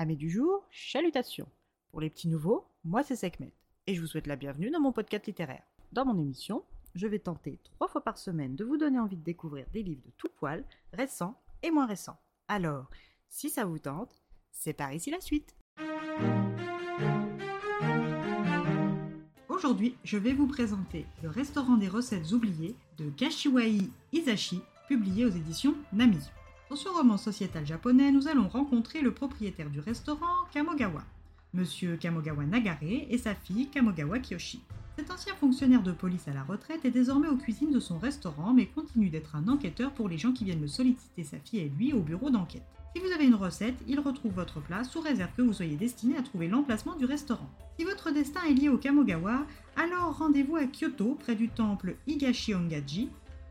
Amis du jour, chalutations. Pour les petits nouveaux, moi c'est Sekhmet et je vous souhaite la bienvenue dans mon podcast littéraire. Dans mon émission, je vais tenter trois fois par semaine de vous donner envie de découvrir des livres de tout poil, récents et moins récents. Alors, si ça vous tente, c'est par ici la suite. Aujourd'hui, je vais vous présenter Le restaurant des recettes oubliées de Kashiwai Isashi, publié aux éditions Nami. Dans ce roman sociétal japonais, nous allons rencontrer le propriétaire du restaurant Kamogawa, Monsieur Kamogawa Nagare et sa fille Kamogawa Kiyoshi. Cet ancien fonctionnaire de police à la retraite est désormais aux cuisines de son restaurant, mais continue d'être un enquêteur pour les gens qui viennent le solliciter sa fille et lui au bureau d'enquête. Si vous avez une recette, il retrouve votre plat sous réserve que vous soyez destiné à trouver l'emplacement du restaurant. Si votre destin est lié au Kamogawa, alors rendez-vous à Kyoto, près du temple Higashi Ongaji,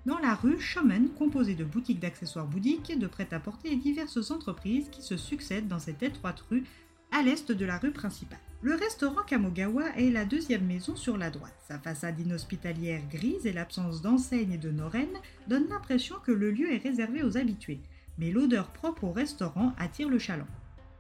dans la rue Shomen, composée de boutiques d'accessoires bouddhiques, de prêt-à-porter et diverses entreprises qui se succèdent dans cette étroite rue à l'est de la rue principale. Le restaurant Kamogawa est la deuxième maison sur la droite. Sa façade inhospitalière grise et l'absence d'enseignes et de norennes donnent l'impression que le lieu est réservé aux habitués. Mais l'odeur propre au restaurant attire le chaland.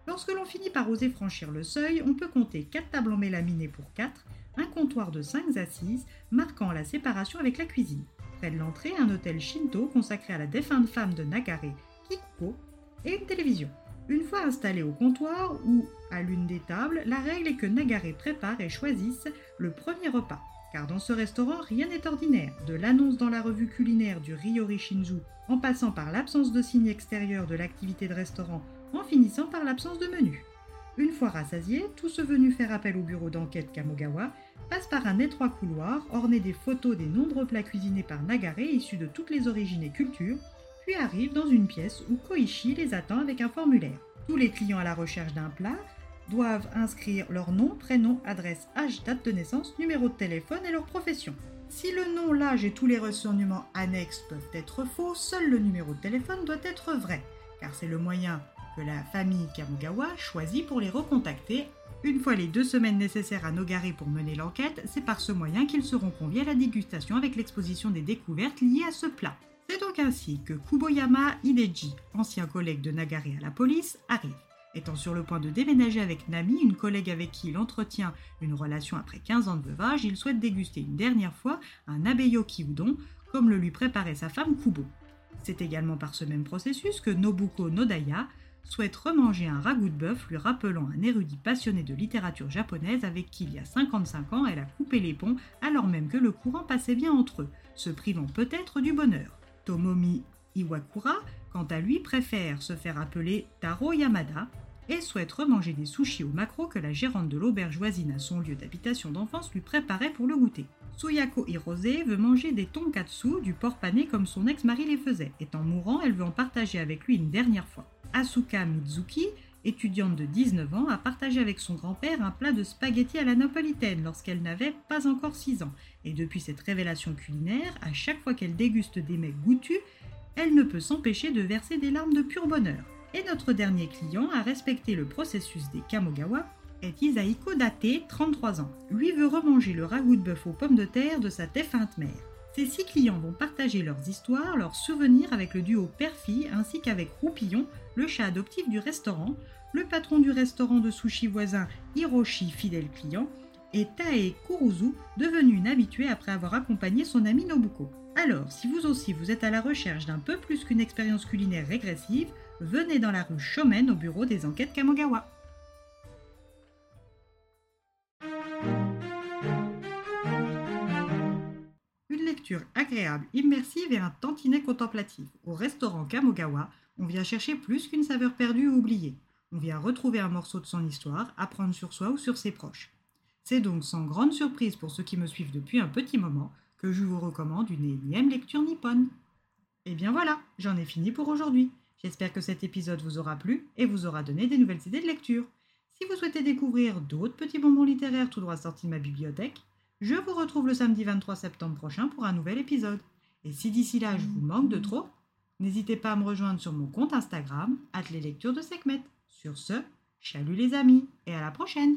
Lorsque l'on finit par oser franchir le seuil, on peut compter 4 tables en mélamine pour 4, un comptoir de 5 assises marquant la séparation avec la cuisine. Près de l'entrée, un hôtel Shinto consacré à la défunte femme de Nagare, Kikuko, et une télévision. Une fois installé au comptoir ou à l'une des tables, la règle est que Nagare prépare et choisisse le premier repas. Car dans ce restaurant, rien n'est ordinaire. De l'annonce dans la revue culinaire du Ryori Shinju, en passant par l'absence de signe extérieur de l'activité de restaurant, en finissant par l'absence de menu. Une fois rassasié, tous ceux venus faire appel au bureau d'enquête Kamogawa passent par un étroit couloir orné des photos des nombreux plats cuisinés par Nagare issus de toutes les origines et cultures, puis arrivent dans une pièce où Koichi les attend avec un formulaire. Tous les clients à la recherche d'un plat doivent inscrire leur nom, prénom, adresse, âge, date de naissance, numéro de téléphone et leur profession. Si le nom, l'âge et tous les renseignements annexes peuvent être faux, seul le numéro de téléphone doit être vrai, car c'est le moyen que la famille Kamogawa choisit pour les recontacter. Une fois les deux semaines nécessaires à Nogare pour mener l'enquête, c'est par ce moyen qu'ils seront conviés à la dégustation avec l'exposition des découvertes liées à ce plat. C'est donc ainsi que Kuboyama Hideji, ancien collègue de Nagare à la police, arrive. Étant sur le point de déménager avec Nami, une collègue avec qui il entretient une relation après 15 ans de veuvage, il souhaite déguster une dernière fois un abeyoki udon, comme le lui préparait sa femme Kubo. C'est également par ce même processus que Nobuko Nodaya souhaite remanger un ragoût de bœuf lui rappelant un érudit passionné de littérature japonaise avec qui il y a 55 ans elle a coupé les ponts alors même que le courant passait bien entre eux, se privant peut-être du bonheur. Tomomi Iwakura, quant à lui, préfère se faire appeler Taro Yamada et souhaite remanger des sushis au macro que la gérante de l'auberge voisine à son lieu d'habitation d'enfance lui préparait pour le goûter. Suyako Hirose veut manger des tonkatsu, du porc pané comme son ex-mari les faisait. Étant mourant, elle veut en partager avec lui une dernière fois. Asuka Mizuki, étudiante de 19 ans, a partagé avec son grand-père un plat de spaghettis à la napolitaine lorsqu'elle n'avait pas encore 6 ans. Et depuis cette révélation culinaire, à chaque fois qu'elle déguste des mets goûtus, elle ne peut s'empêcher de verser des larmes de pur bonheur. Et notre dernier client a respecté le processus des Kamogawa est Isaiko Date, 33 ans. Lui veut remanger le ragoût de bœuf aux pommes de terre de sa défunte mère. Ces six clients vont partager leurs histoires, leurs souvenirs avec le duo père-fille ainsi qu'avec Roupillon, le chat adoptif du restaurant, le patron du restaurant de sushi voisin Hiroshi, fidèle client, et Tae Kuruzu, devenu une habituée après avoir accompagné son ami Nobuko. Alors, si vous aussi vous êtes à la recherche d'un peu plus qu'une expérience culinaire régressive, venez dans la rue Shomen au bureau des enquêtes Kamogawa. Agréable, immersive et un tantinet contemplatif. Au restaurant Kamogawa, on vient chercher plus qu'une saveur perdue ou oubliée. On vient retrouver un morceau de son histoire, apprendre sur soi ou sur ses proches. C'est donc sans grande surprise pour ceux qui me suivent depuis un petit moment que je vous recommande une énième lecture nippone. Et bien voilà, j'en ai fini pour aujourd'hui. J'espère que cet épisode vous aura plu et vous aura donné des nouvelles idées de lecture. Si vous souhaitez découvrir d'autres petits bonbons littéraires tout droit sortis de ma bibliothèque, je vous retrouve le samedi 23 septembre prochain pour un nouvel épisode. Et si d'ici là je vous manque de trop, n'hésitez pas à me rejoindre sur mon compte Instagram, les lectures de Sekhmet. Sur ce, chalut les amis et à la prochaine!